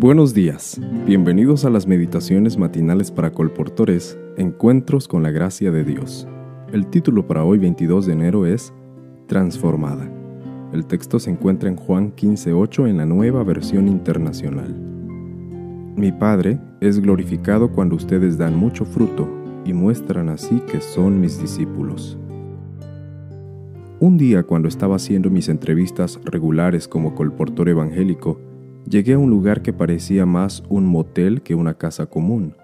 Buenos días, bienvenidos a las meditaciones matinales para colportores, Encuentros con la Gracia de Dios. El título para hoy 22 de enero es Transformada. El texto se encuentra en Juan 15.8 en la nueva versión internacional. Mi Padre es glorificado cuando ustedes dan mucho fruto y muestran así que son mis discípulos. Un día cuando estaba haciendo mis entrevistas regulares como colportor evangélico, llegué a un lugar que parecía más un motel que una casa común.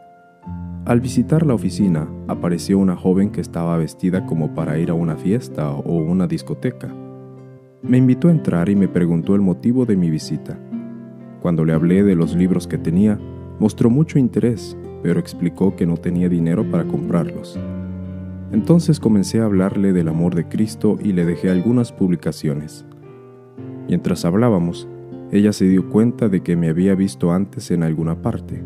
Al visitar la oficina, apareció una joven que estaba vestida como para ir a una fiesta o una discoteca. Me invitó a entrar y me preguntó el motivo de mi visita. Cuando le hablé de los libros que tenía, mostró mucho interés, pero explicó que no tenía dinero para comprarlos. Entonces comencé a hablarle del amor de Cristo y le dejé algunas publicaciones. Mientras hablábamos, ella se dio cuenta de que me había visto antes en alguna parte.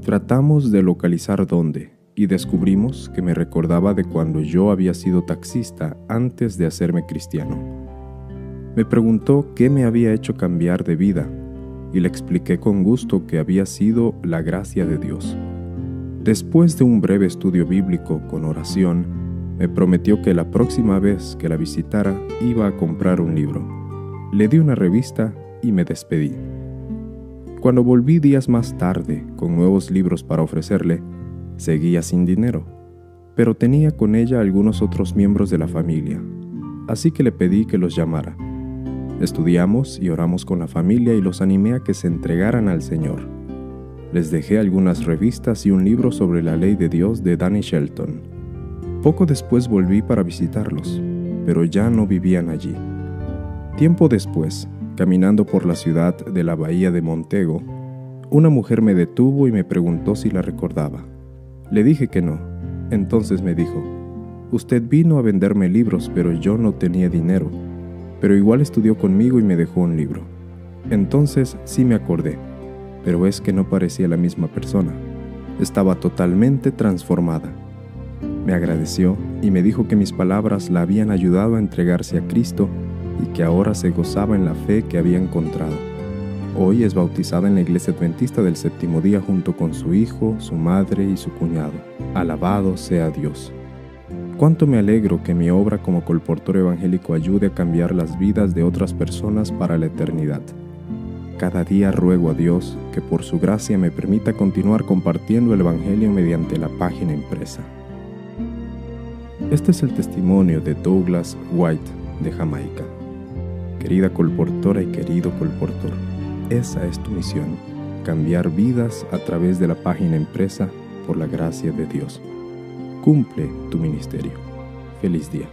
Tratamos de localizar dónde y descubrimos que me recordaba de cuando yo había sido taxista antes de hacerme cristiano. Me preguntó qué me había hecho cambiar de vida y le expliqué con gusto que había sido la gracia de Dios. Después de un breve estudio bíblico con oración, me prometió que la próxima vez que la visitara iba a comprar un libro. Le di una revista y me despedí. Cuando volví días más tarde con nuevos libros para ofrecerle, seguía sin dinero, pero tenía con ella algunos otros miembros de la familia, así que le pedí que los llamara. Estudiamos y oramos con la familia y los animé a que se entregaran al Señor. Les dejé algunas revistas y un libro sobre la ley de Dios de Danny Shelton. Poco después volví para visitarlos, pero ya no vivían allí. Tiempo después, Caminando por la ciudad de la bahía de Montego, una mujer me detuvo y me preguntó si la recordaba. Le dije que no. Entonces me dijo, Usted vino a venderme libros, pero yo no tenía dinero. Pero igual estudió conmigo y me dejó un libro. Entonces sí me acordé, pero es que no parecía la misma persona. Estaba totalmente transformada. Me agradeció y me dijo que mis palabras la habían ayudado a entregarse a Cristo y que ahora se gozaba en la fe que había encontrado. Hoy es bautizada en la iglesia adventista del séptimo día junto con su hijo, su madre y su cuñado. Alabado sea Dios. Cuánto me alegro que mi obra como colportor evangélico ayude a cambiar las vidas de otras personas para la eternidad. Cada día ruego a Dios que por su gracia me permita continuar compartiendo el Evangelio mediante la página impresa. Este es el testimonio de Douglas White de Jamaica. Querida colportora y querido colportor, esa es tu misión, cambiar vidas a través de la página impresa por la gracia de Dios. Cumple tu ministerio. Feliz día.